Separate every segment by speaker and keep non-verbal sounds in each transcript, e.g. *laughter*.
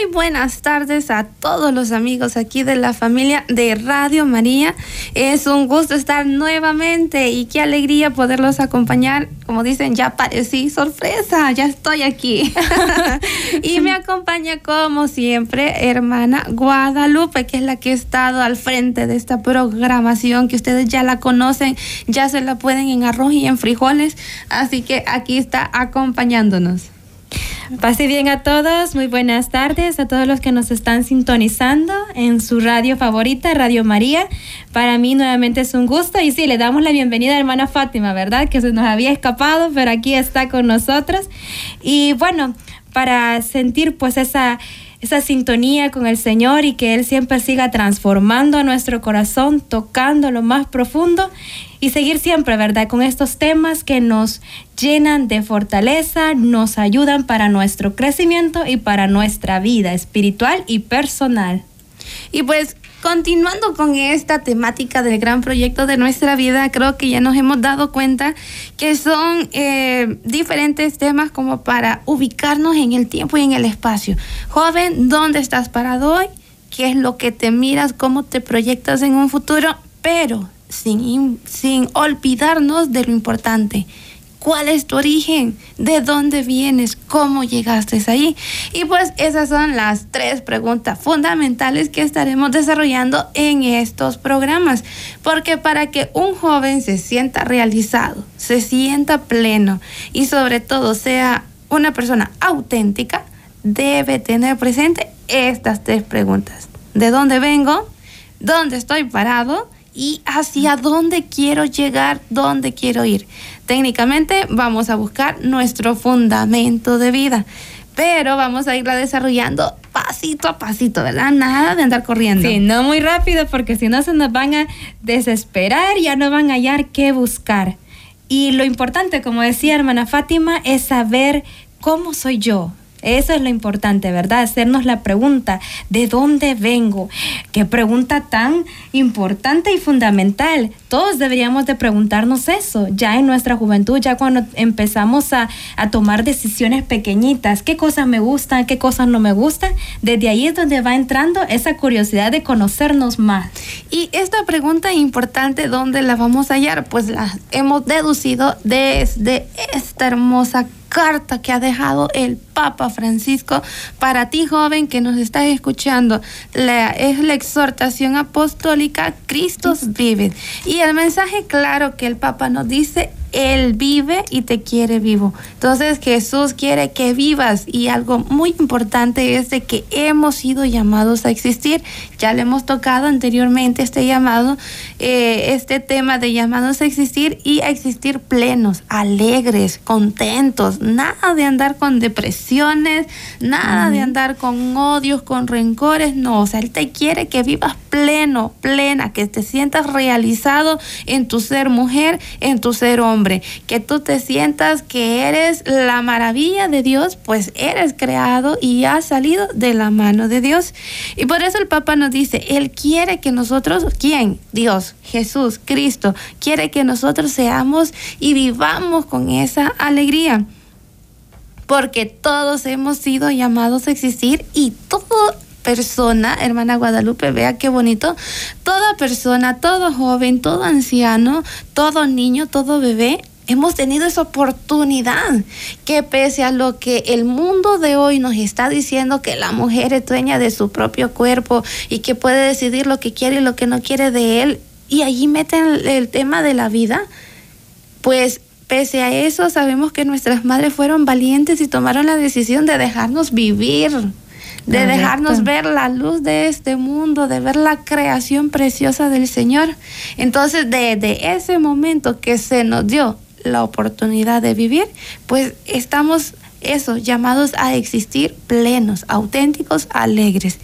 Speaker 1: Muy buenas tardes a todos los amigos aquí de la familia de Radio María. Es un gusto estar nuevamente y qué alegría poderlos acompañar. Como dicen, ya parecí sorpresa, ya estoy aquí. *laughs* y me acompaña como siempre hermana Guadalupe, que es la que ha estado al frente de esta programación, que ustedes ya la conocen, ya se la pueden en arroz y en frijoles. Así que aquí está acompañándonos.
Speaker 2: Pase bien a todos, muy buenas tardes a todos los que nos están sintonizando en su radio favorita, Radio María. Para mí nuevamente es un gusto y sí, le damos la bienvenida a hermana Fátima, ¿verdad? Que se nos había escapado, pero aquí está con nosotros. Y bueno, para sentir pues esa esa sintonía con el Señor y que Él siempre siga transformando nuestro corazón, tocando lo más profundo y seguir siempre, ¿verdad? Con estos temas que nos llenan de fortaleza, nos ayudan para nuestro crecimiento y para nuestra vida espiritual y personal.
Speaker 1: Y pues continuando con esta temática del gran proyecto de nuestra vida, creo que ya nos hemos dado cuenta que son eh, diferentes temas como para ubicarnos en el tiempo y en el espacio. Joven, ¿dónde estás parado hoy? ¿Qué es lo que te miras? ¿Cómo te proyectas en un futuro? Pero sin, sin olvidarnos de lo importante ¿Cuál es tu origen? ¿De dónde vienes? ¿Cómo llegaste ahí? Y pues esas son las tres preguntas fundamentales que estaremos desarrollando en estos programas. Porque para que un joven se sienta realizado, se sienta pleno y sobre todo sea una persona auténtica, debe tener presente estas tres preguntas. ¿De dónde vengo? ¿Dónde estoy parado? y hacia dónde quiero llegar, dónde quiero ir. Técnicamente vamos a buscar nuestro fundamento de vida, pero vamos a irla desarrollando pasito a pasito, ¿verdad? Nada de andar corriendo.
Speaker 2: Sí, no muy rápido porque si no se nos van a desesperar, ya no van a hallar qué buscar. Y lo importante, como decía hermana Fátima, es saber cómo soy yo, eso es lo importante, ¿verdad? Hacernos la pregunta, ¿de dónde vengo? Qué pregunta tan importante y fundamental. Todos deberíamos de preguntarnos eso, ya en nuestra juventud, ya cuando empezamos a, tomar decisiones pequeñitas, qué cosas me gustan, qué cosas no me gustan. Desde ahí es donde va entrando esa curiosidad de conocernos más.
Speaker 1: Y esta pregunta importante, ¿dónde la vamos a hallar? Pues la hemos deducido desde esta hermosa carta que ha dejado el Papa Francisco para ti joven que nos estás escuchando. La, es la exhortación apostólica Cristo vive. Y el mensaje claro que el Papa nos dice él vive y te quiere vivo. Entonces Jesús quiere que vivas y algo muy importante es de que hemos sido llamados a existir. Ya le hemos tocado anteriormente este llamado, eh, este tema de llamados a existir y a existir plenos, alegres, contentos. Nada de andar con depresiones, nada de andar con odios, con rencores. No, o sea, Él te quiere que vivas pleno, plena, que te sientas realizado en tu ser mujer, en tu ser hombre que tú te sientas que eres la maravilla de Dios, pues eres creado y has salido de la mano de Dios. Y por eso el Papa nos dice, Él quiere que nosotros, ¿quién? Dios, Jesús, Cristo, quiere que nosotros seamos y vivamos con esa alegría porque todos hemos sido llamados a existir y todo persona, hermana Guadalupe, vea qué bonito, toda persona, todo joven, todo anciano, todo niño, todo bebé, hemos tenido esa oportunidad que pese a lo que el mundo de hoy nos está diciendo que la mujer es dueña de su propio cuerpo y que puede decidir lo que quiere y lo que no quiere de él, y allí meten el, tema de la vida, pues pese a eso sabemos que nuestras madres fueron valientes y tomaron la decisión de dejarnos vivir de dejarnos ver la luz de este mundo, de ver la creación preciosa del Señor. Entonces, desde ese momento que se nos dio la oportunidad de vivir, pues estamos eso, llamados a existir plenos, auténticos, alegres.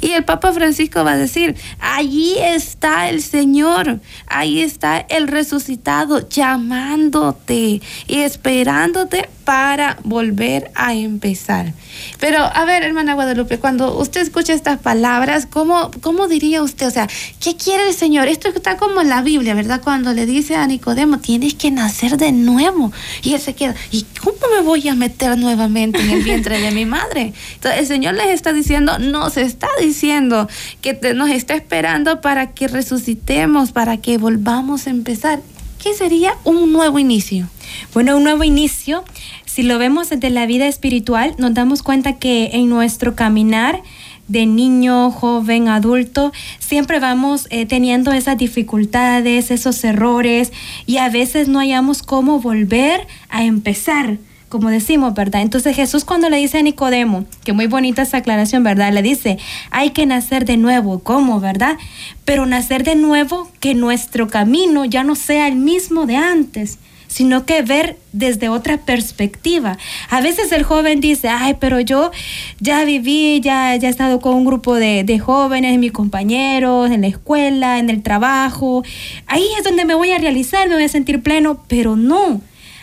Speaker 1: Y el Papa Francisco va a decir, allí está el Señor, ahí está el resucitado llamándote y esperándote para volver a empezar. Pero, a ver, hermana Guadalupe, cuando usted escucha estas palabras, ¿cómo, ¿cómo diría usted? O sea, ¿qué quiere el Señor? Esto está como en la Biblia, ¿verdad? Cuando le dice a Nicodemo, tienes que nacer de nuevo. Y él se queda, ¿y cómo me voy a meter nuevamente en el vientre de mi madre? Entonces, el Señor les está diciendo, nos está diciendo que nos está esperando para que resucitemos, para que volvamos a empezar. ¿Qué sería un nuevo inicio?
Speaker 2: Bueno, un nuevo inicio, si lo vemos desde la vida espiritual, nos damos cuenta que en nuestro caminar de niño, joven, adulto, siempre vamos eh, teniendo esas dificultades, esos errores y a veces no hayamos cómo volver a empezar como decimos, ¿verdad? Entonces Jesús cuando le dice a Nicodemo, que muy bonita esa aclaración, ¿verdad? Le dice, hay que nacer de nuevo, ¿cómo, verdad? Pero nacer de nuevo que nuestro camino ya no sea el mismo de antes sino que ver desde otra perspectiva. A veces el joven dice, ay, pero yo ya viví, ya, ya he estado con un grupo de, de jóvenes, mis compañeros, en la escuela, en el trabajo, ahí es donde me voy a realizar, me voy a sentir pleno, pero no.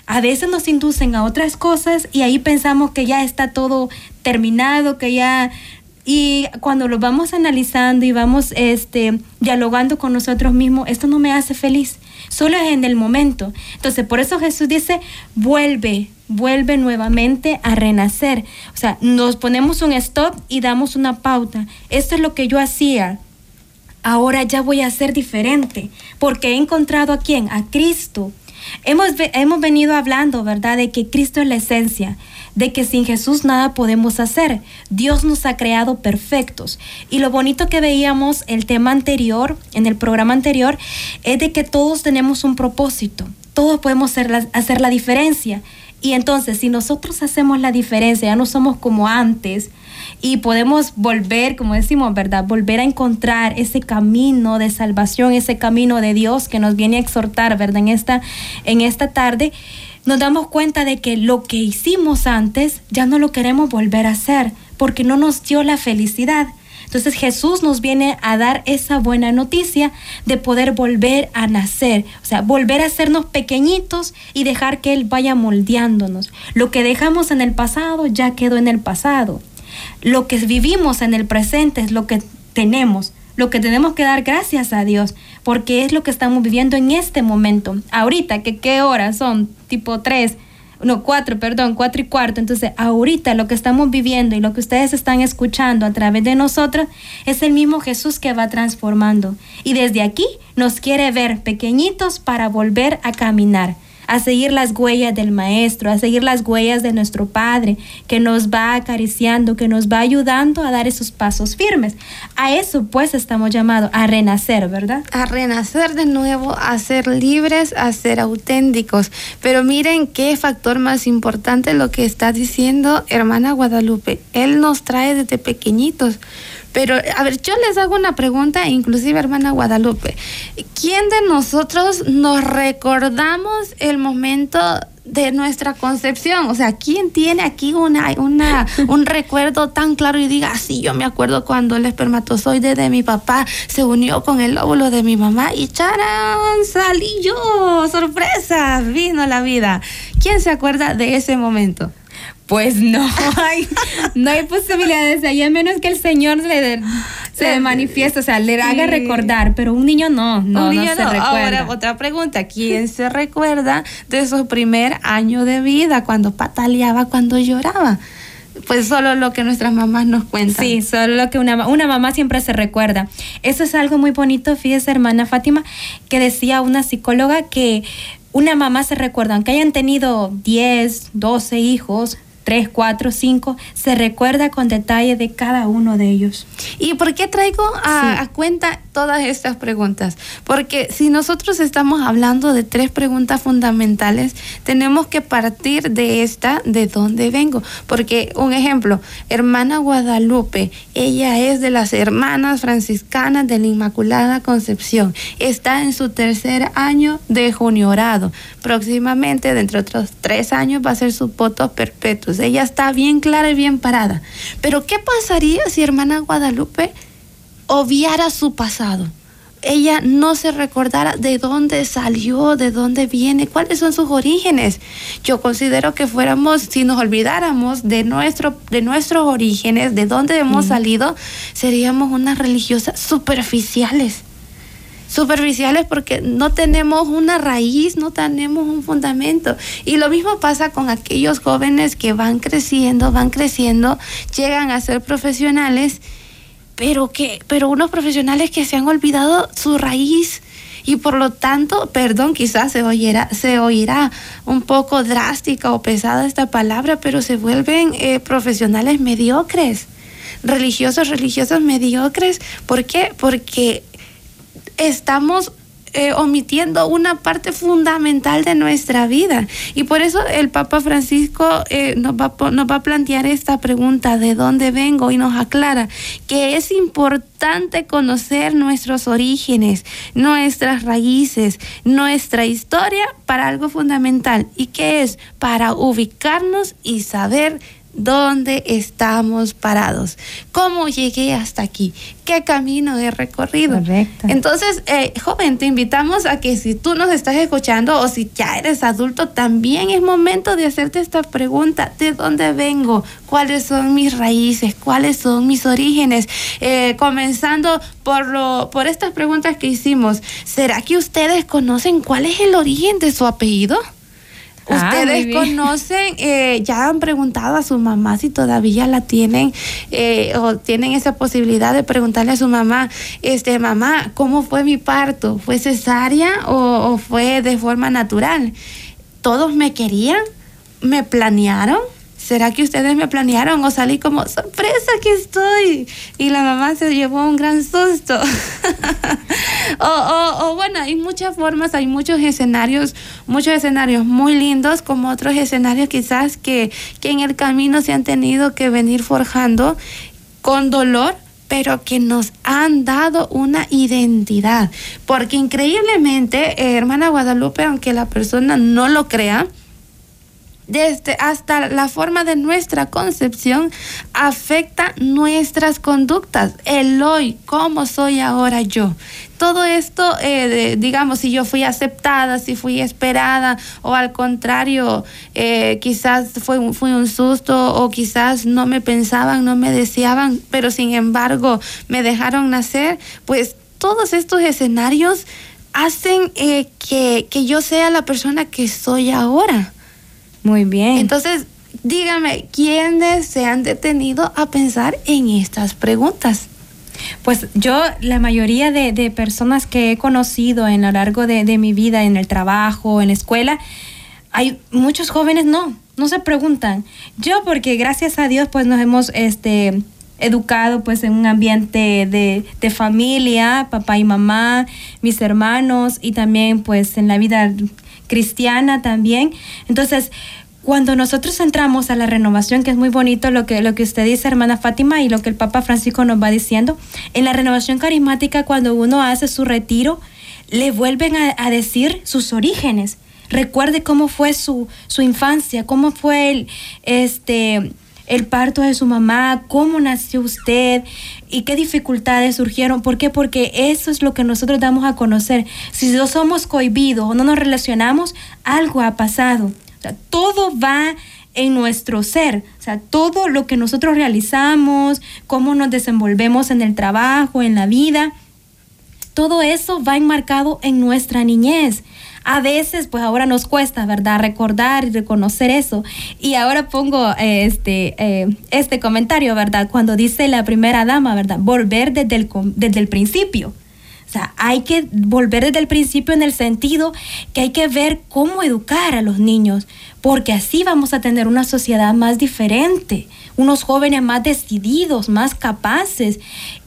Speaker 2: A veces nos inducen a otras cosas y ahí pensamos que ya está todo terminado, que ya y cuando lo vamos analizando y vamos este, dialogando con nosotros mismos, esto no me hace feliz solo es en el momento. Entonces, por eso Jesús dice, vuelve, vuelve nuevamente a renacer. O sea, nos ponemos un stop y damos una pauta. Esto es lo que yo hacía. Ahora ya voy a ser diferente, porque he encontrado a quién? A Cristo. Hemos, hemos venido hablando, ¿verdad?, de que Cristo es la esencia de que sin Jesús nada podemos hacer. Dios nos ha creado perfectos. Y lo bonito que veíamos el tema anterior, en el programa anterior, es de que todos tenemos un propósito. Todos podemos hacer la, hacer la diferencia. Y entonces, si nosotros hacemos la diferencia, ya no somos como antes, y podemos volver, como decimos, ¿verdad? Volver a encontrar ese camino de salvación, ese camino de Dios que nos viene a exhortar, ¿verdad? En esta, en esta tarde nos damos cuenta de que lo que hicimos antes ya no lo queremos volver a hacer porque no nos dio la felicidad. Entonces Jesús nos viene a dar esa buena noticia de poder volver a nacer, o sea, volver a hacernos pequeñitos y dejar que Él vaya moldeándonos. Lo que dejamos en el pasado ya quedó en el pasado. Lo que vivimos en el presente es lo que tenemos lo que tenemos que dar gracias a Dios, porque es lo que estamos viviendo en este momento. Ahorita, que qué horas son, tipo tres, no, cuatro, perdón, cuatro y cuarto. Entonces, ahorita lo que estamos viviendo y lo que ustedes están escuchando a través de nosotros es el mismo Jesús que va transformando. Y desde aquí nos quiere ver pequeñitos para volver a caminar a seguir las huellas del Maestro, a seguir las huellas de nuestro Padre, que nos va acariciando, que nos va ayudando a dar esos pasos firmes. A eso pues estamos llamados, a renacer, ¿verdad?
Speaker 1: A renacer de nuevo, a ser libres, a ser auténticos. Pero miren qué factor más importante lo que está diciendo hermana Guadalupe. Él nos trae desde pequeñitos. Pero, a ver, yo les hago una pregunta, inclusive hermana Guadalupe. ¿Quién de nosotros nos recordamos el momento de nuestra concepción? O sea, ¿quién tiene aquí una, una, *laughs* un recuerdo tan claro y diga, sí, yo me acuerdo cuando el espermatozoide de mi papá se unió con el óvulo de mi mamá y charán, salí yo, sorpresa, vino la vida. ¿Quién se acuerda de ese momento?
Speaker 2: Pues no *laughs* hay, no hay posibilidades ahí, a menos que el Señor le se manifieste, o sea, le haga recordar, pero un niño no, no, se recuerda.
Speaker 1: Ahora, otra pregunta, ¿quién se recuerda de su primer año de vida, cuando pataleaba, cuando lloraba? Pues solo lo que nuestras mamás nos cuentan.
Speaker 2: Sí, solo lo que una, una mamá siempre se recuerda. Eso es algo muy bonito, fíjese, hermana Fátima, que decía una psicóloga que una mamá se recuerda, aunque hayan tenido 10, 12 hijos, 3, 4, 5, se recuerda con detalle de cada uno de ellos.
Speaker 1: ¿Y por qué traigo a, cuenta todas estas preguntas, porque si nosotros estamos hablando de tres preguntas fundamentales, tenemos que partir de esta, de dónde vengo, porque un ejemplo, hermana Guadalupe, ella es de las hermanas franciscanas de la Inmaculada Concepción, está en su tercer año de juniorado, próximamente, dentro de otros tres años, va a ser su voto perpetuo, ella está bien clara y bien parada, pero ¿qué pasaría si hermana Guadalupe obviara su pasado. Ella no se recordara de dónde salió, de dónde viene, cuáles son sus orígenes. Yo considero que fuéramos, si nos olvidáramos de, nuestro, de nuestros orígenes, de dónde hemos salido, seríamos unas religiosas superficiales superficiales porque no tenemos una raíz, no tenemos un fundamento. Y lo mismo pasa con aquellos jóvenes que van creciendo, van creciendo, llegan a ser profesionales pero que pero unos profesionales que se han olvidado su raíz y por lo tanto, perdón, quizás se oirá, se oirá un poco drástica o pesada esta palabra, pero se vuelven eh, profesionales mediocres, religiosos, religiosas mediocres. ¿Por qué? Porque estamos eh, omitiendo una parte fundamental de nuestra vida. Y por eso el Papa Francisco eh, nos, va, nos va a plantear esta pregunta, ¿de dónde vengo? Y nos aclara que es importante conocer nuestros orígenes, nuestras raíces, nuestra historia para algo fundamental. ¿Y qué es? Para ubicarnos y saber dónde estamos parados, cómo llegué hasta aquí, qué camino he recorrido. Correcto. Entonces, eh, joven, te invitamos a que si tú nos estás escuchando o si ya eres adulto, también es momento de hacerte esta pregunta, ¿de dónde vengo? ¿Cuáles son mis raíces? ¿Cuáles son mis orígenes? Eh, comenzando por, lo, por estas preguntas que hicimos, ¿será que ustedes conocen cuál es el origen de su apellido? Ah, Ustedes conocen, eh, ya han preguntado a su mamá si todavía la tienen eh, o tienen esa posibilidad de preguntarle a su mamá, este mamá, ¿cómo fue mi parto? ¿Fue cesárea o, o fue de forma natural? ¿Todos me querían? ¿Me planearon? ¿Será que ustedes me planearon o salí como sorpresa que estoy? Y la mamá se llevó un gran susto. *laughs* o, o, bueno, hay muchas formas, hay muchos escenarios, muchos escenarios muy lindos, como otros escenarios quizás que, que en el camino se han tenido que venir forjando con dolor pero que nos han dado una identidad. Porque increíblemente, eh, hermana Guadalupe, aunque la persona no lo crea, desde hasta la forma de nuestra concepción afecta nuestras conductas, el hoy, cómo soy ahora yo. Todo esto, eh, digamos, si yo fui aceptada, si fui esperada, o al contrario, eh, quizás fue, fue un susto, o quizás no me pensaban, no me deseaban, pero sin embargo me dejaron nacer, pues todos estos escenarios hacen eh, que, que yo sea la persona que soy ahora.
Speaker 2: Muy bien.
Speaker 1: Entonces, dígame, ¿quiénes se han detenido a pensar en estas preguntas?
Speaker 2: Pues yo, la mayoría de, personas que he conocido en lo largo de, mi vida, en el trabajo, en la escuela, hay muchos jóvenes no, no se preguntan. Yo, porque gracias a Dios, pues nos hemos este, educado pues en un ambiente de, de familia, papá y mamá, mis hermanos y también pues en la vida cristiana también. Entonces, cuando nosotros entramos a la renovación, que es muy bonito lo que, lo que usted dice, hermana Fátima, y lo que el Papa Francisco nos va diciendo, en la renovación carismática, cuando uno hace su retiro, le vuelven a, decir sus orígenes. Recuerde cómo fue su, su infancia, cómo fue el, este, el parto de su mamá, cómo nació usted y qué dificultades surgieron. ¿Por qué? Porque eso es lo que nosotros damos a conocer. Si no somos cohibidos o no nos relacionamos, algo ha pasado. todo va en nuestro ser, o sea, todo lo que nosotros realizamos, cómo nos desenvolvemos en el trabajo, en la vida, todo eso va enmarcado en nuestra niñez a veces pues ahora nos cuesta, ¿verdad? Recordar y reconocer eso. Y ahora pongo eh, este, eh, este comentario, ¿verdad? Cuando dice la primera dama, ¿verdad? Volver desde el, desde el principio. O sea, hay que volver desde el principio en el sentido que hay que ver cómo educar a los niños, porque así vamos a tener una sociedad más diferente, unos jóvenes más decididos, más capaces.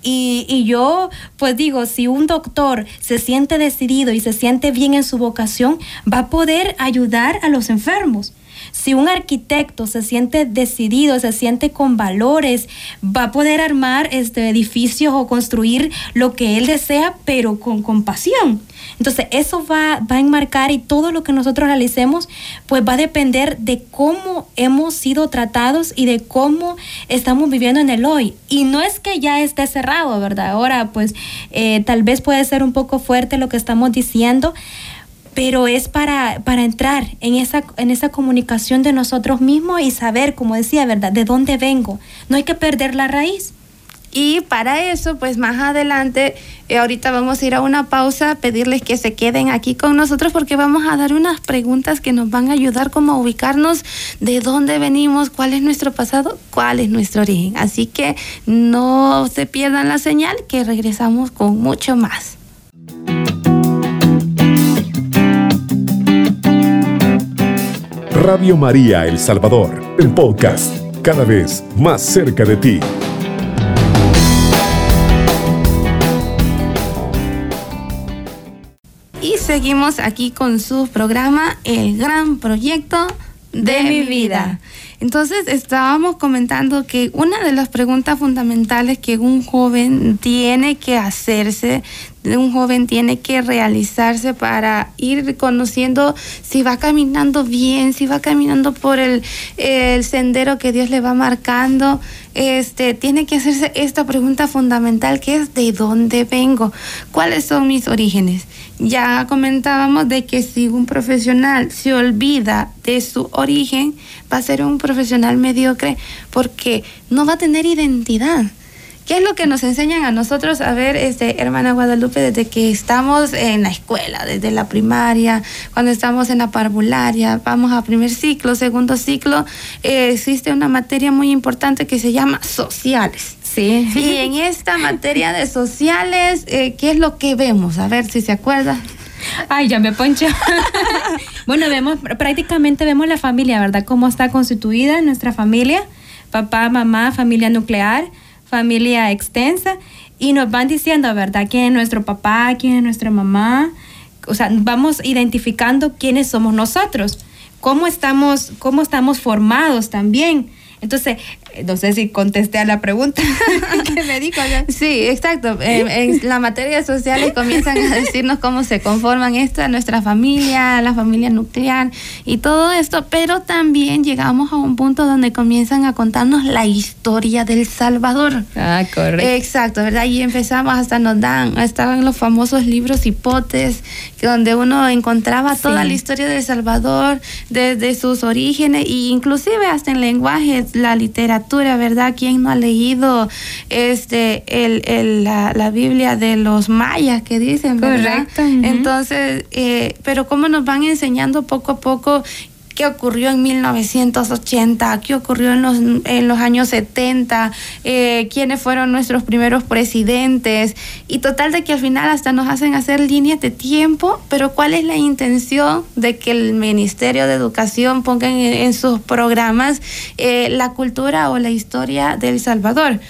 Speaker 2: Y, y, yo, pues digo, si un doctor se siente decidido y se siente bien en su vocación, va a poder ayudar a los enfermos. Si un arquitecto se siente decidido, se siente con valores, va a poder armar este, edificios o construir lo que él desea, pero con compasión. Entonces, eso va, va a enmarcar y todo lo que nosotros realicemos, pues va a depender de cómo hemos sido tratados y de cómo estamos viviendo en el hoy. Y no es que ya esté cerrado, ¿verdad? Ahora, pues, eh, tal vez puede ser un poco fuerte lo que estamos diciendo, pero es para, para entrar en esa, en esa comunicación de nosotros mismos y saber, como decía, ¿verdad?, de dónde vengo. No hay que perder la raíz.
Speaker 1: Y para eso, pues más adelante, eh, ahorita vamos a ir a una pausa, pedirles que se queden aquí con nosotros porque vamos a dar unas preguntas que nos van a ayudar como a ubicarnos de dónde venimos, cuál es nuestro pasado, cuál es nuestro origen. Así que no se pierdan la señal, que regresamos con mucho más.
Speaker 3: Radio María El Salvador, el podcast, cada vez más cerca de ti.
Speaker 1: Y seguimos aquí con su programa El Gran Proyecto de, mi vida. Entonces estábamos comentando que una de las preguntas fundamentales que un joven tiene que hacerse, un joven tiene que realizarse para ir conociendo si va caminando bien, si va caminando por el, el sendero que Dios le va marcando, este, tiene que hacerse esta pregunta fundamental que es ¿de dónde vengo? ¿Cuáles son mis orígenes? Ya comentábamos de que si un profesional se olvida de su origen, va a ser un profesional mediocre porque no va a tener identidad. ¿Qué es lo que nos enseñan a nosotros a ver, este, hermana Guadalupe, desde que estamos en la escuela, desde la primaria, cuando estamos en la parvularia, vamos a primer ciclo, segundo ciclo, eh, existe una materia muy importante que se llama sociales.
Speaker 2: Sí.
Speaker 1: Y en esta materia de sociales, eh, ¿qué es lo que vemos? A ver si se acuerda.
Speaker 2: Ay, ya me poncho. *laughs* bueno, vemos, prácticamente vemos la familia, ¿verdad? Cómo está constituida nuestra familia, papá, mamá, familia nuclear, familia extensa, y nos van diciendo, ¿verdad? ¿Quién es nuestro papá? ¿Quién es nuestra mamá? O sea, vamos identificando quiénes somos nosotros, cómo estamos, cómo estamos formados también. Entonces, no sé si contesté a la pregunta *laughs* que me dijo.
Speaker 1: Sí, exacto. En, en la materia sociales comienzan a decirnos cómo se conforman esta, nuestra familia, la familia nuclear y todo esto, pero también llegamos a un punto donde comienzan a contarnos la historia del Salvador.
Speaker 2: Ah, correcto.
Speaker 1: Exacto, ¿verdad? Y empezamos, hasta nos dan, estaban los famosos libros hipotes, donde uno encontraba toda
Speaker 2: Sí.
Speaker 1: la historia del Salvador, desde sus orígenes, e inclusive hasta en lenguaje, la literatura, ¿verdad? ¿Quién no ha leído este el, el- la, la Biblia de los mayas que dicen, ¿verdad?
Speaker 2: Correcto.
Speaker 1: Entonces, eh, pero cómo nos van enseñando poco a poco qué ocurrió en 1980, qué ocurrió en los, en los años 70, eh, quiénes fueron nuestros primeros presidentes, y total de que al final hasta nos hacen hacer líneas de tiempo, pero ¿cuál es la intención de que el Ministerio de Educación ponga en, sus programas eh, la cultura o la historia del Salvador?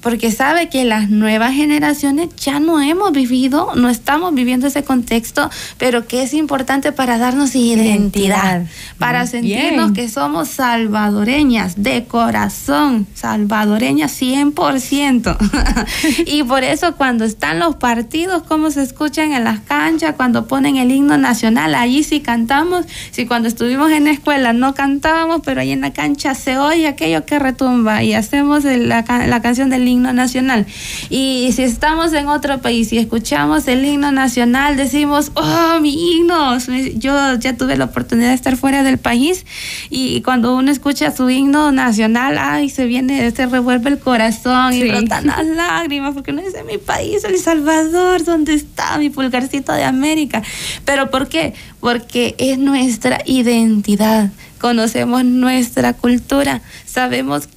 Speaker 1: Porque sabe que las nuevas generaciones ya no hemos vivido, no estamos viviendo ese contexto, pero que es importante para darnos identidad,
Speaker 2: Identidad.
Speaker 1: para sentirnos
Speaker 2: bien.
Speaker 1: que somos salvadoreñas de corazón, salvadoreñas 100%. *laughs* y por eso cuando están los partidos, cómo se escuchan en las canchas, cuando ponen el himno nacional, allí sí cantamos, si cuando estuvimos en la escuela no cantábamos, pero ahí en la cancha se oye aquello que retumba y hacemos la, la canción del himno nacional. Y si estamos en otro país y escuchamos el himno nacional, decimos, oh, mi himno. Yo ya tuve la oportunidad de estar fuera del país y cuando uno escucha su himno nacional, ay, se viene, se revuelve el corazón y brotan las lágrimas porque uno dice, mi país, El Salvador, ¿dónde está mi pulgarcito de América? Pero ¿por qué? Porque es nuestra identidad, conocemos nuestra cultura, sabemos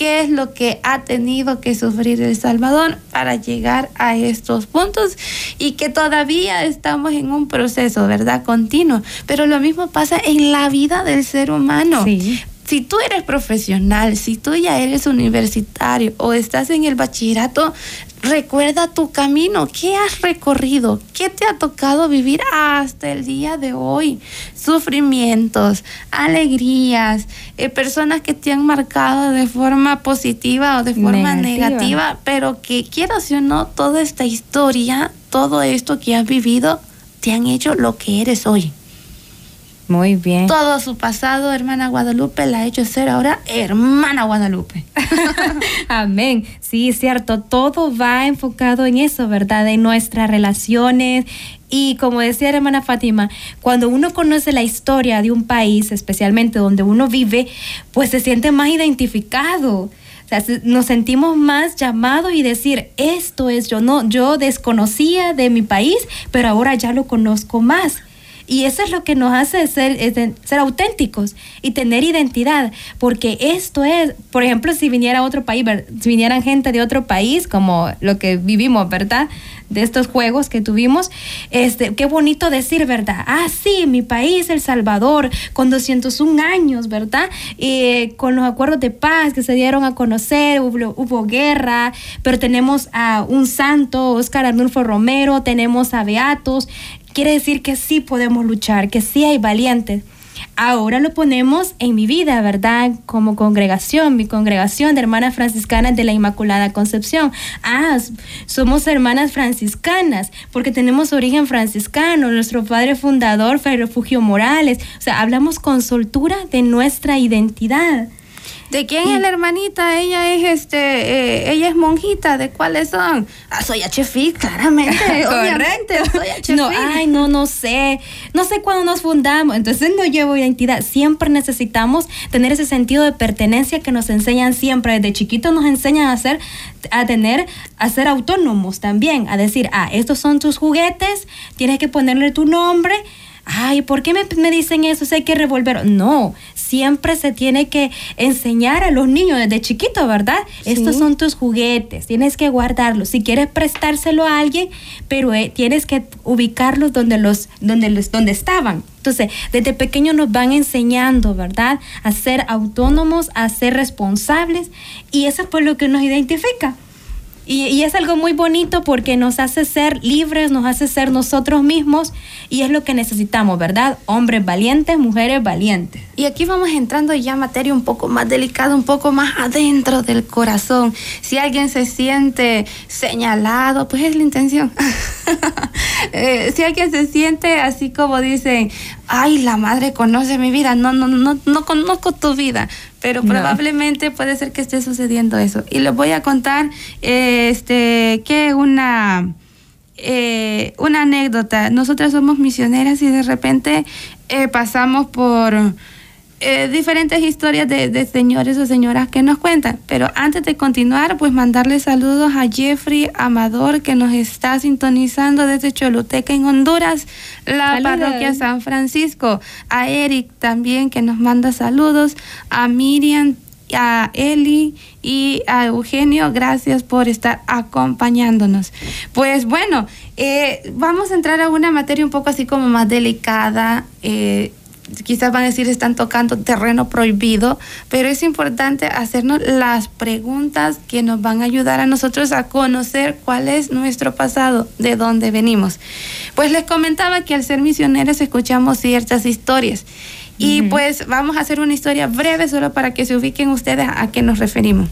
Speaker 1: qué es lo que ha tenido que sufrir El Salvador para llegar a estos puntos y que todavía estamos en un proceso, ¿verdad? Continuo. Pero lo mismo pasa en la vida del ser humano.
Speaker 2: Sí.
Speaker 1: Si tú eres profesional, si tú ya eres universitario o estás en el bachillerato, recuerda tu camino, qué has recorrido, qué te ha tocado vivir hasta el día de hoy. Sufrimientos, alegrías, eh, personas que te han marcado de forma positiva o de forma
Speaker 2: Negativa.
Speaker 1: negativa, pero que quieras o no, toda esta historia, todo esto que has vivido, te han hecho lo que eres hoy.
Speaker 2: Muy bien.
Speaker 1: Todo su pasado, hermana Guadalupe, la ha hecho ser ahora hermana Guadalupe. *laughs*
Speaker 2: Amén. Sí, cierto. Todo va enfocado en eso, ¿verdad? En nuestras relaciones. Y como decía la hermana Fátima, cuando uno conoce la historia de un país, especialmente donde uno vive, pues se siente más identificado. O sea, se- nos sentimos más llamados y decir, esto es yo, no, yo desconocía de mi país, pero ahora ya lo conozco más. Y eso es lo que nos hace ser, ser auténticos y tener identidad, porque esto es, por ejemplo, si viniera otro país, si vinieran gente de otro país, como lo que vivimos, ¿verdad? De estos juegos que tuvimos, este, qué bonito decir, ¿verdad? Ah, sí, mi país, El Salvador, con 201 años, ¿verdad? Y con los acuerdos de paz que se dieron a conocer, hubo, hubo guerra, pero tenemos a un santo, Oscar Arnulfo Romero, tenemos a Beatos, quiere decir que sí podemos luchar, que sí hay valientes. Ahora lo ponemos en mi vida, ¿verdad? Como congregación, mi congregación de hermanas franciscanas de la Inmaculada Concepción. Ah, somos hermanas franciscanas porque tenemos origen franciscano. Nuestro padre fundador fue Refugio Morales. O sea, hablamos con soltura de nuestra identidad.
Speaker 1: ¿De quién es la hermanita? Ella es este, eh, ella es monjita. ¿De cuáles son? Ah, soy HFI, claramente. *laughs* obviamente, soy HFI.
Speaker 2: No, ay, no, no sé. No sé cuándo nos fundamos. Entonces no llevo identidad. Siempre necesitamos tener ese sentido de pertenencia que nos enseñan siempre. Desde chiquitos nos enseñan a ser, a tener, a ser autónomos también. A decir, ah, estos son tus juguetes, tienes que ponerle tu nombre. Ay, ¿por qué me, me dicen eso? Si hay que revolver. No, siempre se tiene que enseñar a los niños desde chiquitos, ¿verdad? Estos son tus juguetes, tienes que guardarlos. Si quieres prestárselo a alguien, pero eh, tienes que ubicarlos donde los, donde los, donde estaban. Entonces, desde pequeños nos van enseñando, ¿verdad? A ser autónomos, a ser responsables, y eso es por lo que nos identifica. Y, es algo muy bonito porque nos hace ser libres, nos hace ser nosotros mismos y es lo que necesitamos, ¿verdad? Hombres valientes, mujeres valientes.
Speaker 1: Y aquí vamos entrando ya a materia un poco más delicada, un poco más adentro del corazón. Si alguien se siente señalado, pues es la intención. *laughs* Eh, si alguien se siente así como dicen, ay, la madre conoce mi vida, no, no, no, no conozco tu vida, pero
Speaker 2: No.
Speaker 1: probablemente puede ser que esté sucediendo eso. Y les voy a contar este, que una eh, una anécdota. Nosotras somos misioneras y de repente eh, pasamos por eh, diferentes historias de, de señores o señoras que nos cuentan. Pero antes de continuar, pues mandarle saludos a Jeffrey Amador que nos está sintonizando desde Choluteca en Honduras, la
Speaker 2: Saludos.
Speaker 1: parroquia San Francisco. A Eric también que nos manda saludos. A Miriam a Eli y a Eugenio, gracias por estar acompañándonos. Pues bueno, eh, vamos a entrar a una materia un poco así como más delicada. eh, quizás van a decir están tocando terreno prohibido, pero es importante hacernos las preguntas que nos van a ayudar a nosotros a conocer cuál es nuestro pasado, de dónde venimos. Pues les comentaba que al ser misioneros escuchamos ciertas historias. Y pues vamos a hacer una historia breve solo para que se ubiquen ustedes a qué nos referimos.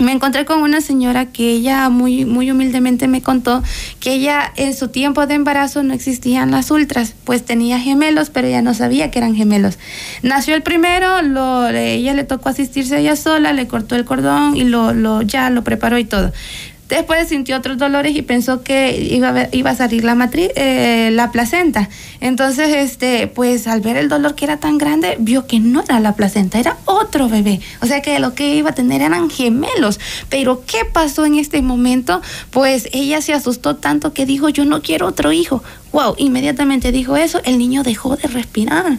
Speaker 1: Me encontré con una señora que ella muy, muy humildemente me contó que ella en su tiempo de embarazo no existían las ultras, pues tenía gemelos, pero ella no sabía que eran gemelos. Nació el primero, lo, ella le tocó asistirse ella sola, le cortó el cordón y lo, lo, ya lo preparó y todo. Después sintió otros dolores y pensó que iba a, salir la matriz, eh, la placenta. Entonces, este, pues al ver el dolor que era tan grande, vio que no era la placenta, era otro bebé. O sea que lo que iba a tener eran gemelos. Pero ¿qué pasó en este momento? Pues ella se asustó tanto que dijo, yo no quiero otro hijo. Wow, inmediatamente dijo eso, el niño dejó de respirar.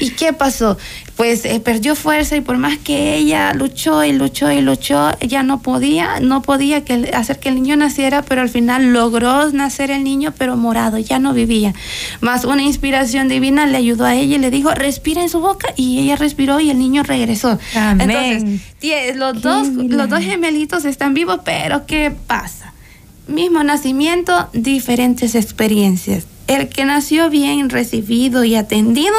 Speaker 1: ¿Y qué pasó? Pues eh, perdió fuerza y por más que ella luchó y luchó y luchó, ya no podía, no podía que, hacer que el niño naciera, pero al final logró nacer el niño, pero morado, ya no vivía. Más una inspiración divina le ayudó a ella y le dijo, respira en su boca y ella respiró y el niño regresó.
Speaker 2: Amén.
Speaker 1: Entonces, los dos, los dos gemelitos están vivos, pero ¿qué pasa? Mismo nacimiento, diferentes experiencias el que nació bien recibido y atendido,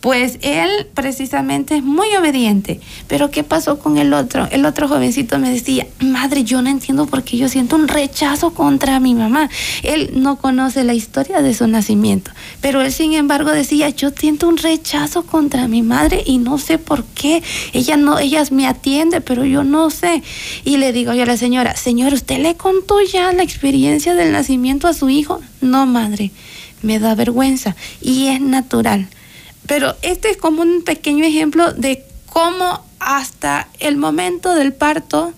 Speaker 1: pues él precisamente es muy obediente. Pero ¿qué pasó con el otro? El otro jovencito me decía, madre, yo no entiendo por qué yo siento un rechazo contra mi mamá. Él no conoce la historia de su nacimiento, pero él sin embargo decía, yo siento un rechazo contra mi madre y no sé por qué. Ella no, ella me atiende, pero yo no sé. Y le digo yo a la señora, señor, ¿usted le contó ya la experiencia del nacimiento a su hijo? No, madre me da vergüenza y es natural. Pero este es como un pequeño ejemplo de cómo hasta el momento del parto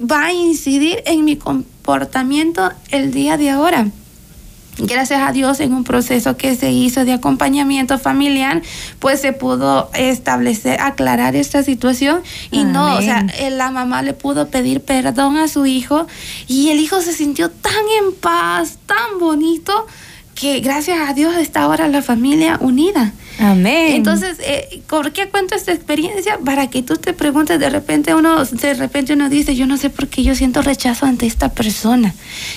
Speaker 1: va a incidir en mi comportamiento el día de ahora. Gracias a Dios en un proceso que se hizo de acompañamiento familiar, pues se pudo establecer, aclarar esta situación y no, o sea, la mamá le pudo pedir perdón a su hijo y el hijo se sintió tan en paz, tan bonito, que gracias a Dios está ahora la familia unida.
Speaker 2: Amén.
Speaker 1: Entonces, eh, ¿por qué cuento esta experiencia? Para que tú te preguntes, de repente uno, de repente uno dice, yo no sé por qué yo siento rechazo ante esta persona.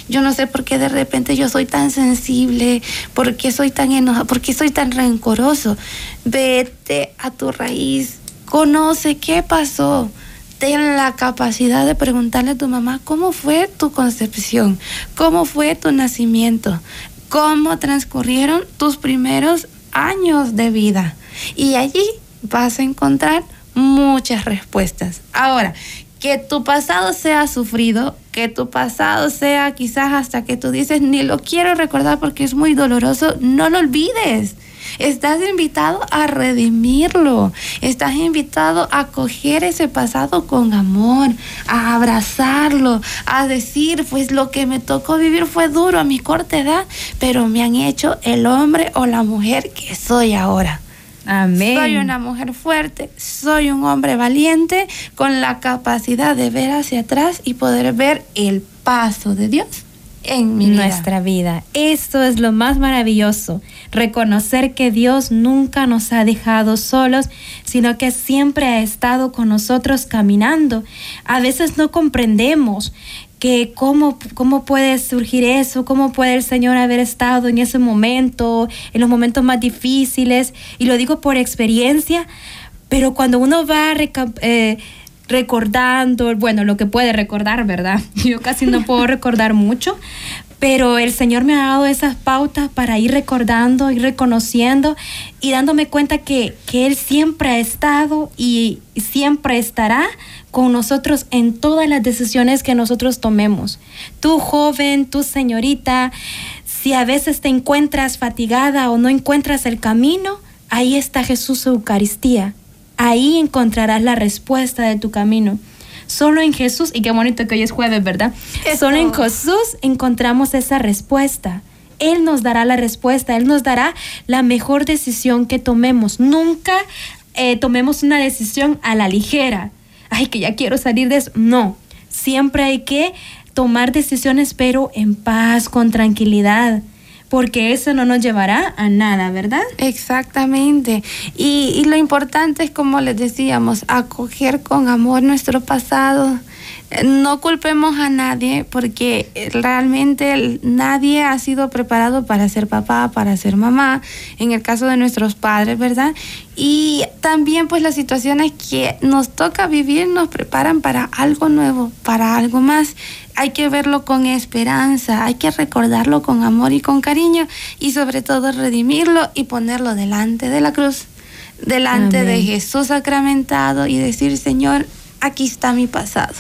Speaker 1: Yo no sé por qué de repente yo soy tan sensible, por qué soy tan enojado, por qué soy tan rencoroso. Vete a tu raíz, conoce qué pasó ten la capacidad de preguntarle a tu mamá cómo fue tu concepción, cómo fue tu nacimiento, cómo transcurrieron tus primeros años de vida. Y allí vas a encontrar muchas respuestas. Ahora, que tu pasado sea sufrido, que tu pasado sea quizás hasta que tú dices, ni lo quiero recordar porque es muy doloroso, no lo olvides. Estás invitado a redimirlo. Estás invitado a coger ese pasado con amor, a abrazarlo, a decir, pues lo que me tocó vivir fue duro a mi corta edad, pero me han hecho el hombre o la mujer que soy ahora.
Speaker 2: Amén.
Speaker 1: Soy una mujer fuerte, soy un hombre valiente con la capacidad de ver hacia atrás y poder ver el paso de Dios en
Speaker 2: nuestra vida. Esto es lo más maravilloso, reconocer que Dios nunca nos ha dejado solos, sino que siempre ha estado con nosotros caminando. A veces no comprendemos que cómo, cómo puede surgir eso, cómo puede el Señor haber estado en ese momento, en los momentos más difíciles, y lo digo por experiencia, pero cuando uno va a eh, recordando, bueno, lo que puede recordar, ¿verdad? *laughs* Yo casi no puedo recordar mucho, pero el Señor me ha dado esas pautas para ir recordando, ir reconociendo y dándome cuenta que, que Él siempre ha estado y siempre estará con nosotros en todas las decisiones que nosotros tomemos. Tú joven, tú señorita, si a veces te encuentras fatigada o no encuentras el camino, ahí está Jesús Eucaristía Ahí encontrarás la respuesta de tu camino. Solo en Jesús, y qué bonito que hoy es jueves, ¿verdad? Solo en Jesús encontramos esa respuesta. Él nos dará la respuesta, Él nos dará la mejor decisión que tomemos. Nunca eh, tomemos una decisión a la ligera. Ay, que ya quiero salir de eso. No, siempre hay que tomar decisiones, pero en paz, con tranquilidad porque eso no nos llevará a nada, ¿verdad?
Speaker 1: Exactamente. Y, lo importante es, como les decíamos, acoger con amor nuestro pasado. No culpemos a nadie porque realmente nadie ha sido preparado para ser papá, para ser mamá, en el caso de nuestros padres, ¿verdad? Y también pues las situaciones que nos toca vivir nos preparan para algo nuevo, para algo más hay que verlo con esperanza, hay que recordarlo con amor y con cariño y sobre todo redimirlo y ponerlo delante de la cruz, delante de Jesús sacramentado y decir, Señor, aquí está mi pasado.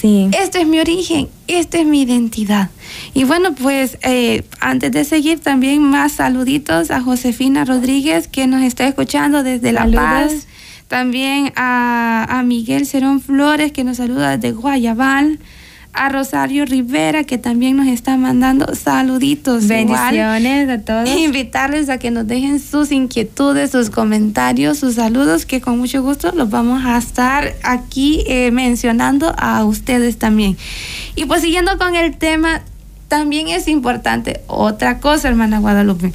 Speaker 2: Sí.
Speaker 1: Este es mi origen, esta es mi identidad. Y bueno, pues eh, antes de seguir también más saluditos a Josefina Rodríguez que nos está escuchando desde La Paz. También a, a Miguel Cerón Flores que nos saluda desde Guayabal a Rosario Rivera, que también nos está mandando saluditos.
Speaker 2: Bendiciones a todos.
Speaker 1: Invitarles a que nos dejen sus inquietudes, sus comentarios, sus saludos, que con mucho gusto los vamos a estar aquí eh, mencionando a ustedes también. Y pues siguiendo con el tema, también es importante otra cosa, hermana Guadalupe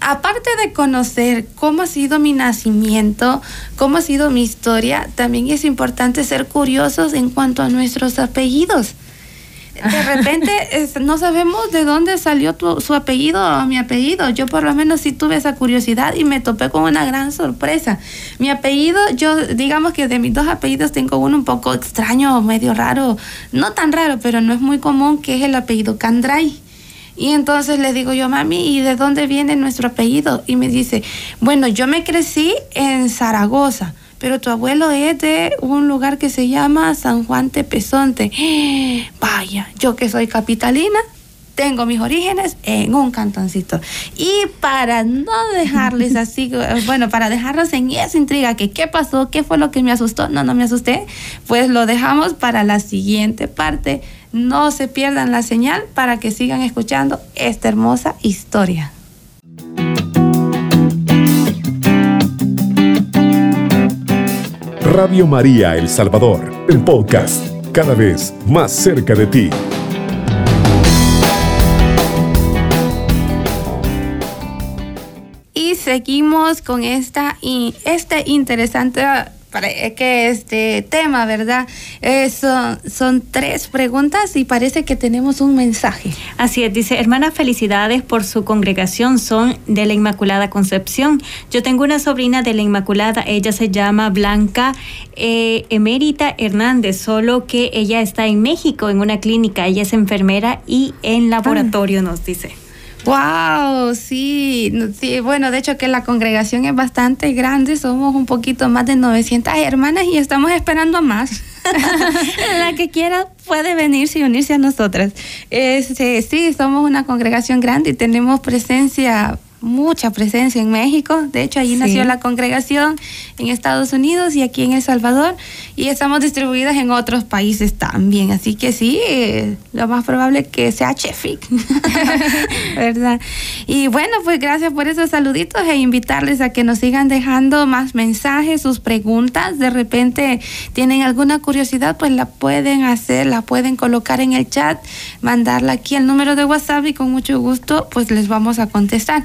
Speaker 1: aparte de conocer cómo ha sido mi nacimiento, cómo ha sido mi historia, también es importante ser curiosos en cuanto a nuestros apellidos. De repente *laughs* no sabemos de dónde salió su apellido o mi apellido. Yo por lo menos sí tuve esa curiosidad y me topé con una gran sorpresa. Mi apellido, yo digamos que de mis dos apellidos tengo uno un poco extraño, medio raro, no tan raro, pero no es muy común, que es el apellido Candray. Y entonces le digo yo, mami, ¿y de dónde viene nuestro apellido? Y me dice, bueno, yo me crecí en Zaragoza, pero tu abuelo es de un lugar que se llama San Juan Tepezonte. *gasps* Vaya, yo que soy capitalina, tengo mis orígenes en un cantoncito. Y para no dejarles *laughs* así, bueno, para dejarlos en esa intriga, que qué pasó, qué fue lo que me asustó, no, no me asusté, pues lo dejamos para la siguiente parte no se pierdan la señal para que sigan escuchando esta hermosa historia.
Speaker 3: Radio María El Salvador, el podcast, cada vez más cerca de ti.
Speaker 1: Seguimos con esta, este interesante para que este tema, ¿verdad? Eh, son, tres preguntas y parece que tenemos un mensaje.
Speaker 4: Así es, dice, hermana, felicidades por su congregación, son de la Inmaculada Concepción. Yo tengo una sobrina de la Inmaculada, ella se llama Blanca eh, Emérita Hernández, solo que ella está en México, en una clínica, ella es enfermera y en laboratorio, nos dice.
Speaker 1: Wow, sí, sí, bueno, de hecho que la congregación es bastante grande, somos un poquito más de 900 hermanas y estamos esperando a más. *laughs* la que quiera puede venirse y unirse a nosotras. Este, sí, somos una congregación grande y tenemos presencia mucha presencia en México. De hecho, allí nació la congregación en Estados Unidos y aquí en El Salvador. Y estamos distribuidas en otros países también. Así que sí, lo más probable es que sea Chefic. *laughs* ¿Verdad? Y bueno, pues gracias por esos saluditos e invitarles a que nos sigan dejando más mensajes, sus preguntas. De repente tienen alguna curiosidad, pues la pueden hacer, la pueden colocar en el chat, mandarla aquí al número de WhatsApp y con mucho gusto, pues les vamos a contestar.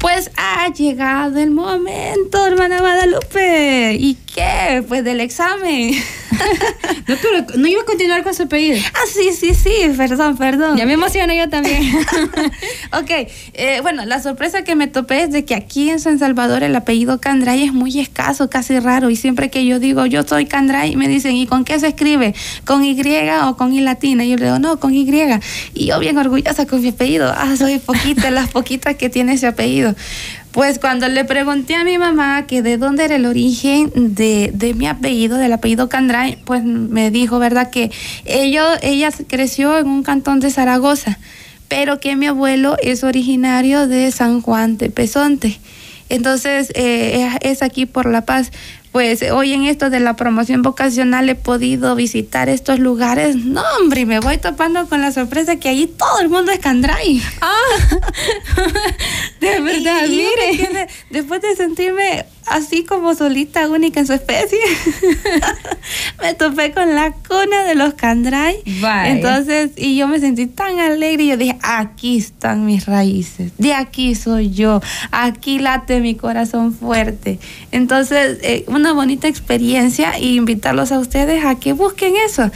Speaker 1: Pues ha llegado el momento, hermana Guadalupe. ¿Y qué? Pues del examen. *laughs*
Speaker 2: no, pero no iba a continuar con su apellido.
Speaker 1: Ah, sí, sí, sí, perdón, perdón.
Speaker 2: Ya me emociono yo también. *laughs*
Speaker 1: ok, eh, bueno, la sorpresa que me topé es de que aquí en San Salvador el apellido Candray es muy escaso, casi raro. Y siempre que yo digo yo soy Candray, me dicen, ¿y con qué se escribe? ¿Con Y o con I latina? Y yo le digo, no, con Y. Y yo bien orgullosa con mi apellido. Ah, soy poquita, *laughs* las poquitas que tiene ese apellido. Pues cuando le pregunté a mi mamá que de dónde era el origen de, de mi apellido, del apellido Candray, pues me dijo, ¿verdad? Que ella creció en un cantón de Zaragoza, pero que mi abuelo es originario de San Juan de Pesonte. Entonces eh, es aquí por La Paz pues hoy en esto de la promoción vocacional he podido visitar estos lugares. No, hombre, me voy topando con la sorpresa que allí todo el mundo es Candray.
Speaker 2: Ah, *laughs* de verdad, mire.
Speaker 1: después de sentirme así como solita, única en su especie, *laughs* me topé con la cuna de los Candray. Entonces, y yo me sentí tan alegre y yo dije, aquí están mis raíces, de aquí soy yo, aquí late mi corazón fuerte. Entonces, eh, una bonita experiencia y invitarlos a ustedes a que busquen eso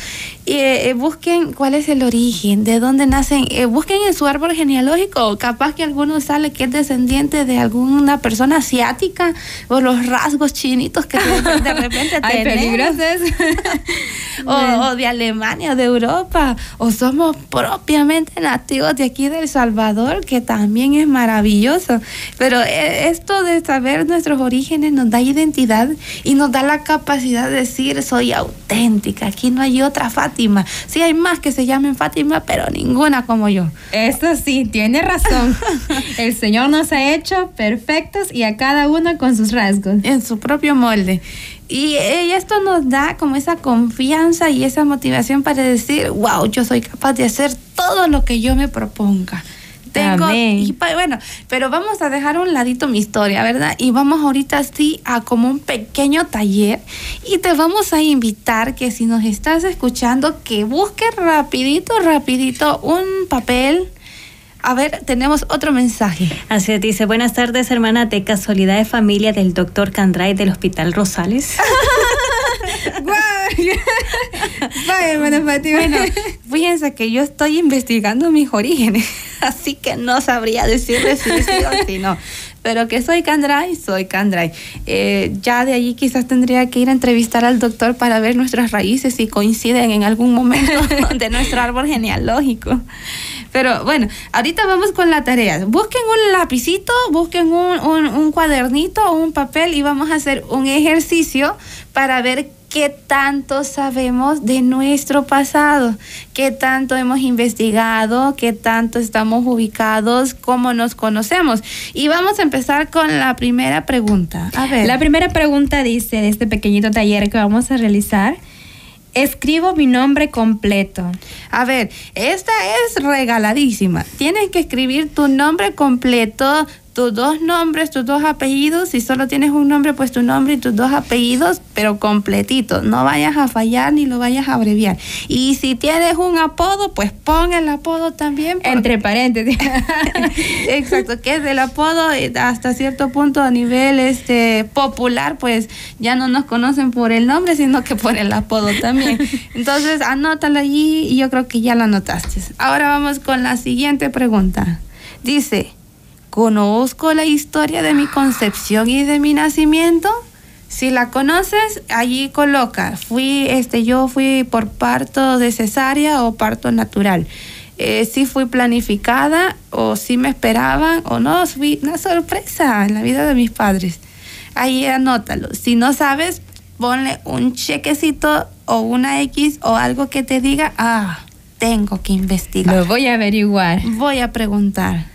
Speaker 1: y eh, busquen cuál es el origen, de dónde nacen, eh, busquen en su árbol genealógico, capaz que alguno sale que es descendiente de alguna persona asiática o los rasgos chinitos que de, repente *laughs* tenemos. *laughs* o, o de Alemania, de Europa, o somos propiamente nativos de aquí de El Salvador, que también es maravilloso. Pero eh, esto de saber nuestros orígenes nos da identidad y nos da la capacidad de decir soy auténtica, aquí no hay otra Fátima. Sí, hay más que se llamen Fátima, pero ninguna como yo.
Speaker 2: Eso sí, tiene razón. *laughs* El Señor nos ha hecho perfectos y a cada uno con sus rasgos.
Speaker 1: En su propio molde. Y, esto nos da como esa confianza y esa motivación para decir, wow, yo soy capaz de hacer todo lo que yo me proponga. Tengo,
Speaker 2: Amén.
Speaker 1: y pa- bueno, pero vamos a dejar a un ladito mi historia, ¿verdad? Y vamos ahorita sí a como un pequeño taller y te vamos a invitar que si nos estás escuchando que busques rapidito, rapidito un papel. A ver, tenemos otro mensaje.
Speaker 4: Así es, dice, buenas tardes, hermana de casualidad de familia del doctor Candray del Hospital Rosales. *laughs*
Speaker 2: Vaya, hermana Fátima.
Speaker 1: Bueno, fíjense que yo estoy investigando mis orígenes, *laughs* así que no sabría decirles si sí o si no. Pero que soy Candray, soy Candray. Eh, ya de allí quizás tendría que ir a entrevistar al doctor para ver nuestras raíces si coinciden en algún momento *laughs* de nuestro árbol genealógico. Pero bueno, ahorita vamos con la tarea. Busquen un lapicito, busquen un, un, un cuadernito o un papel y vamos a hacer un ejercicio para ver qué tanto sabemos de nuestro pasado, qué tanto hemos investigado, qué tanto estamos ubicados, cómo nos conocemos. Y vamos a empezar con la primera pregunta. A ver.
Speaker 2: La primera pregunta dice de este pequeñito taller que vamos a realizar. Escribo mi nombre completo.
Speaker 1: A ver, esta es regaladísima. Tienes que escribir tu nombre completo, tus dos nombres, tus dos apellidos. Si solo tienes un nombre, pues tu nombre y tus dos apellidos, pero completito. No vayas a fallar ni lo vayas a abreviar. Y si tienes un apodo, pues pon el apodo también. porque-
Speaker 2: Entre paréntesis. *laughs*
Speaker 1: Exacto, que es el apodo eh, hasta cierto punto a nivel este popular, pues ya no nos conocen por el nombre, sino que por el apodo también. *laughs* Entonces, anótalo allí y yo creo que ya lo anotaste. Ahora vamos con la siguiente pregunta. Dice, ¿conozco la historia de mi concepción y de mi nacimiento? Si la conoces, allí coloca, fui, este, yo fui por parto de cesárea o parto natural. Eh, si fui planificada o si me esperaban o no, fui una sorpresa en la vida de mis padres. Ahí anótalo. Si no sabes, ponle un chequecito o una X o algo que te diga, ah, tengo que investigar.
Speaker 2: Lo voy a averiguar.
Speaker 1: Voy a preguntar.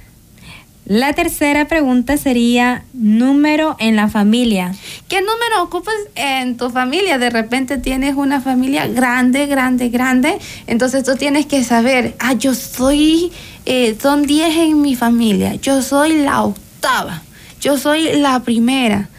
Speaker 2: La tercera pregunta sería número en la familia.
Speaker 1: ¿Qué número ocupas en tu familia? De repente tienes una familia grande, grande, grande. Entonces tú tienes que saber, ah, yo soy, eh, son 10 en mi familia. Yo soy la octava. Yo soy la primera.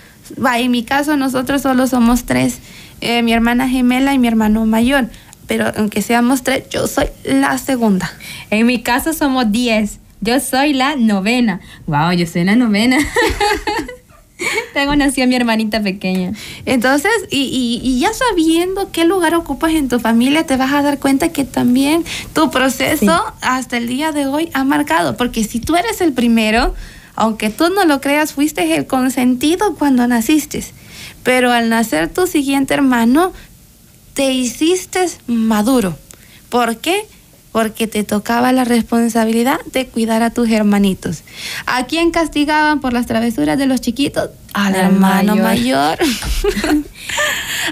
Speaker 1: Va, en mi caso nosotros solo somos tres. eh, mi hermana gemela y mi hermano mayor. Pero aunque seamos tres, yo soy la segunda.
Speaker 2: En mi caso somos 10. Yo soy la novena. Wow, yo soy la novena. *laughs* Tengo nació mi hermanita pequeña.
Speaker 1: Entonces, y, y- y ya sabiendo qué lugar ocupas en tu familia, te vas a dar cuenta que también tu proceso
Speaker 2: Sí.
Speaker 1: hasta el día de hoy ha marcado. Porque si tú eres el primero, aunque tú no lo creas, fuiste el consentido cuando naciste. Pero al nacer tu siguiente hermano, te hiciste maduro. ¿Por qué? Porque te tocaba la responsabilidad de cuidar a tus hermanitos. ¿A quién castigaban por las travesuras de los chiquitos? Al hermano
Speaker 2: mayor.
Speaker 1: mayor. *laughs*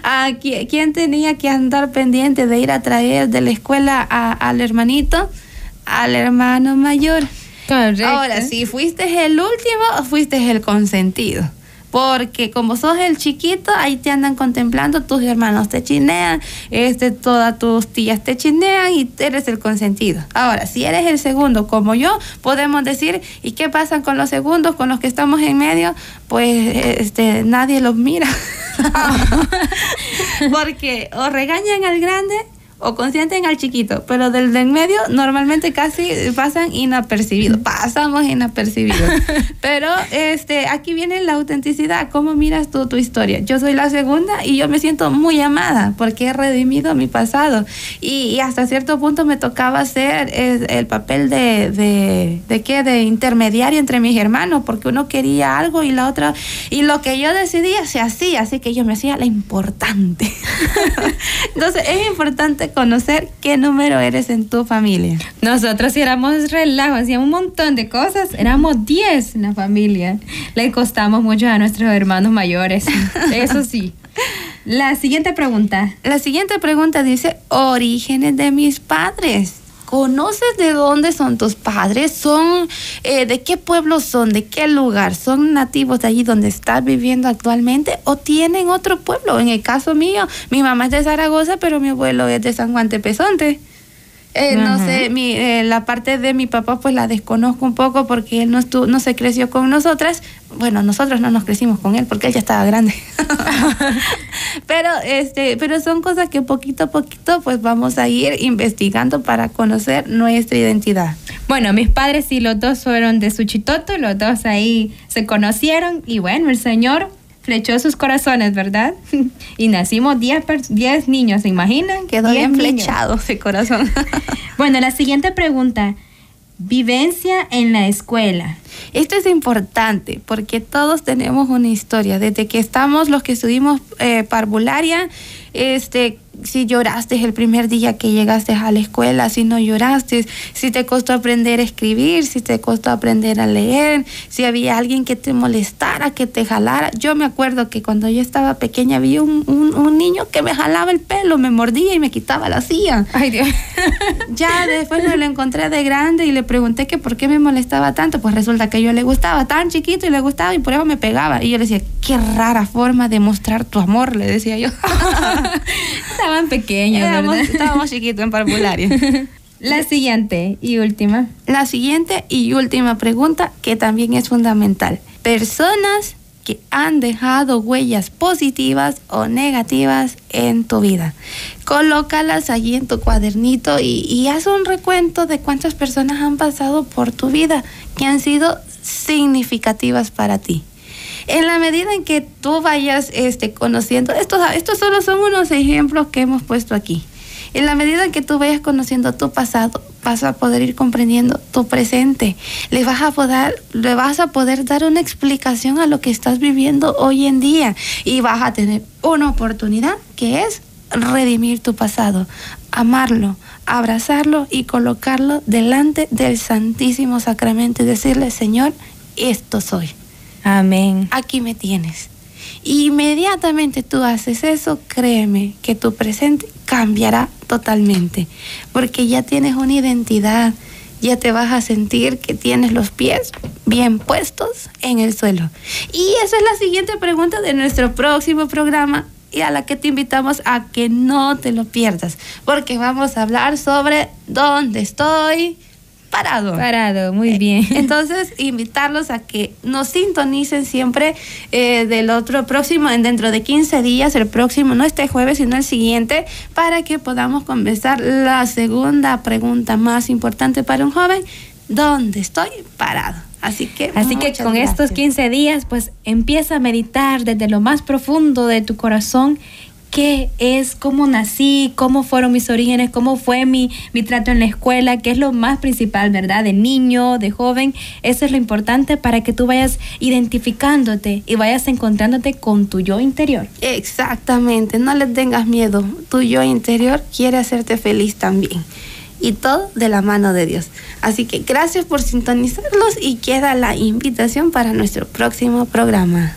Speaker 1: ¿A qui- quién tenía que andar pendiente de ir a traer de la escuela a- al hermanito? Al hermano mayor.
Speaker 2: Correcto.
Speaker 1: Ahora, si fuiste el último, fuiste el consentido. Porque como sos el chiquito, ahí te andan contemplando, tus hermanos te chinean, este, todas tus tías te chinean y eres el consentido. Ahora, si eres el segundo como yo, podemos decir, ¿y qué pasa con los segundos, con los que estamos en medio? Pues este, nadie los mira. *laughs* *laughs* Porque o regañan al grande o consienten al chiquito, pero del de en medio normalmente casi pasan inapercibidos, pasamos inapercibidos. *laughs* Pero este aquí viene la autenticidad, cómo miras tú tu historia. Yo soy la segunda y yo me siento muy amada porque he redimido mi pasado y, y hasta cierto punto me tocaba hacer eh, el papel de de de qué de intermediario entre mis hermanos porque uno quería algo y la otra y lo que yo decidía se hacía, así que yo me hacía la importante. *laughs* Entonces es importante conocer qué número eres en tu familia.
Speaker 2: Nosotros éramos relajo, hacíamos un montón de cosas. Éramos 10 en la familia. Le costamos mucho a nuestros hermanos mayores. *laughs* Eso sí. La siguiente pregunta.
Speaker 1: La siguiente pregunta dice, orígenes de mis padres. ¿Conoces de dónde son tus padres? ¿Son eh, de qué pueblo son? ¿De qué lugar? ¿Son nativos de allí donde estás viviendo actualmente o tienen otro pueblo? En el caso mío, mi mamá es de Zaragoza, pero mi abuelo es de San Juan Tepezonte. Eh, no sé, mi, eh, la parte de mi papá pues la desconozco un poco porque él no, estuvo, no se creció con nosotras. Bueno, nosotros no nos crecimos con él porque él ya estaba grande. *laughs* pero, este, pero son cosas que poquito a poquito pues vamos a ir investigando para conocer nuestra identidad.
Speaker 2: Bueno, mis padres sí, los dos fueron de Suchitoto, los dos ahí se conocieron y bueno, el Señor flechó sus corazones, ¿verdad? *laughs* y nacimos 10 niños, ¿se imaginan?
Speaker 1: Quedó bien flechado ese corazón. *laughs*
Speaker 2: bueno, la siguiente pregunta. Vivencia en la escuela.
Speaker 1: Esto es importante porque todos tenemos una historia. Desde que estamos los que estuvimos eh, parvularia, este, si lloraste el primer día que llegaste a la escuela, si no lloraste, si te costó aprender a escribir, si te costó aprender a leer, si había alguien que te molestara, que te jalara. Yo me acuerdo que cuando yo estaba pequeña vi un, un, niño que me jalaba el pelo, me mordía y me quitaba la silla.
Speaker 2: Ay Dios. *laughs*
Speaker 1: ya después me lo encontré de grande y le pregunté que por qué me molestaba tanto. Pues resulta que yo le gustaba, tan chiquito y le gustaba y por eso me pegaba. Y yo le decía, qué rara forma de mostrar tu amor, le decía yo. *laughs*
Speaker 2: Estaban pequeños, ¿verdad?
Speaker 1: Estábamos chiquitos en parvularia. *laughs*
Speaker 2: La siguiente y última.
Speaker 1: La siguiente y última pregunta que también es fundamental. Personas que han dejado huellas positivas o negativas en tu vida. Colócalas allí en tu cuadernito y, y, haz un recuento de cuántas personas han pasado por tu vida que han sido significativas para ti en la medida en que tú vayas este, conociendo, estos, estos solo son unos ejemplos que hemos puesto aquí. En la medida en que tú vayas conociendo tu pasado, vas a poder ir comprendiendo tu presente. Le vas a poder, le vas a poder dar una explicación a lo que estás viviendo hoy en día y vas a tener una oportunidad que es redimir tu pasado, amarlo, abrazarlo y colocarlo delante del Santísimo Sacramento y decirle, Señor, esto soy.
Speaker 2: Amén.
Speaker 1: Aquí me tienes. Inmediatamente tú haces eso, créeme que tu presente cambiará totalmente, porque ya tienes una identidad, ya te vas a sentir que tienes los pies bien puestos en el suelo. Y esa es la siguiente pregunta de nuestro próximo programa y a la que te invitamos a que no te lo pierdas, porque vamos a hablar sobre dónde estoy, parado.
Speaker 2: Parado, muy bien. *laughs*
Speaker 1: Entonces, *laughs* invitarlos a que nos sintonicen siempre eh, del otro próximo, dentro de 15 días, el próximo, no este jueves, sino el siguiente, para que podamos comenzar la segunda pregunta más importante para un joven, ¿dónde estoy parado? Así que,
Speaker 2: Así que con estos 15 días, pues empieza a meditar desde lo más profundo de tu corazón qué es, cómo nací, cómo fueron mis orígenes, cómo fue mi, mi trato en la escuela, qué es lo más principal, ¿verdad? De niño, de joven. Eso es lo importante para que tú vayas identificándote y vayas encontrándote con tu yo interior.
Speaker 1: Exactamente, no le tengas miedo. Tu yo interior quiere hacerte feliz también. Y todo de la mano de Dios. Así que gracias por sintonizarlos y queda la invitación para nuestro próximo programa.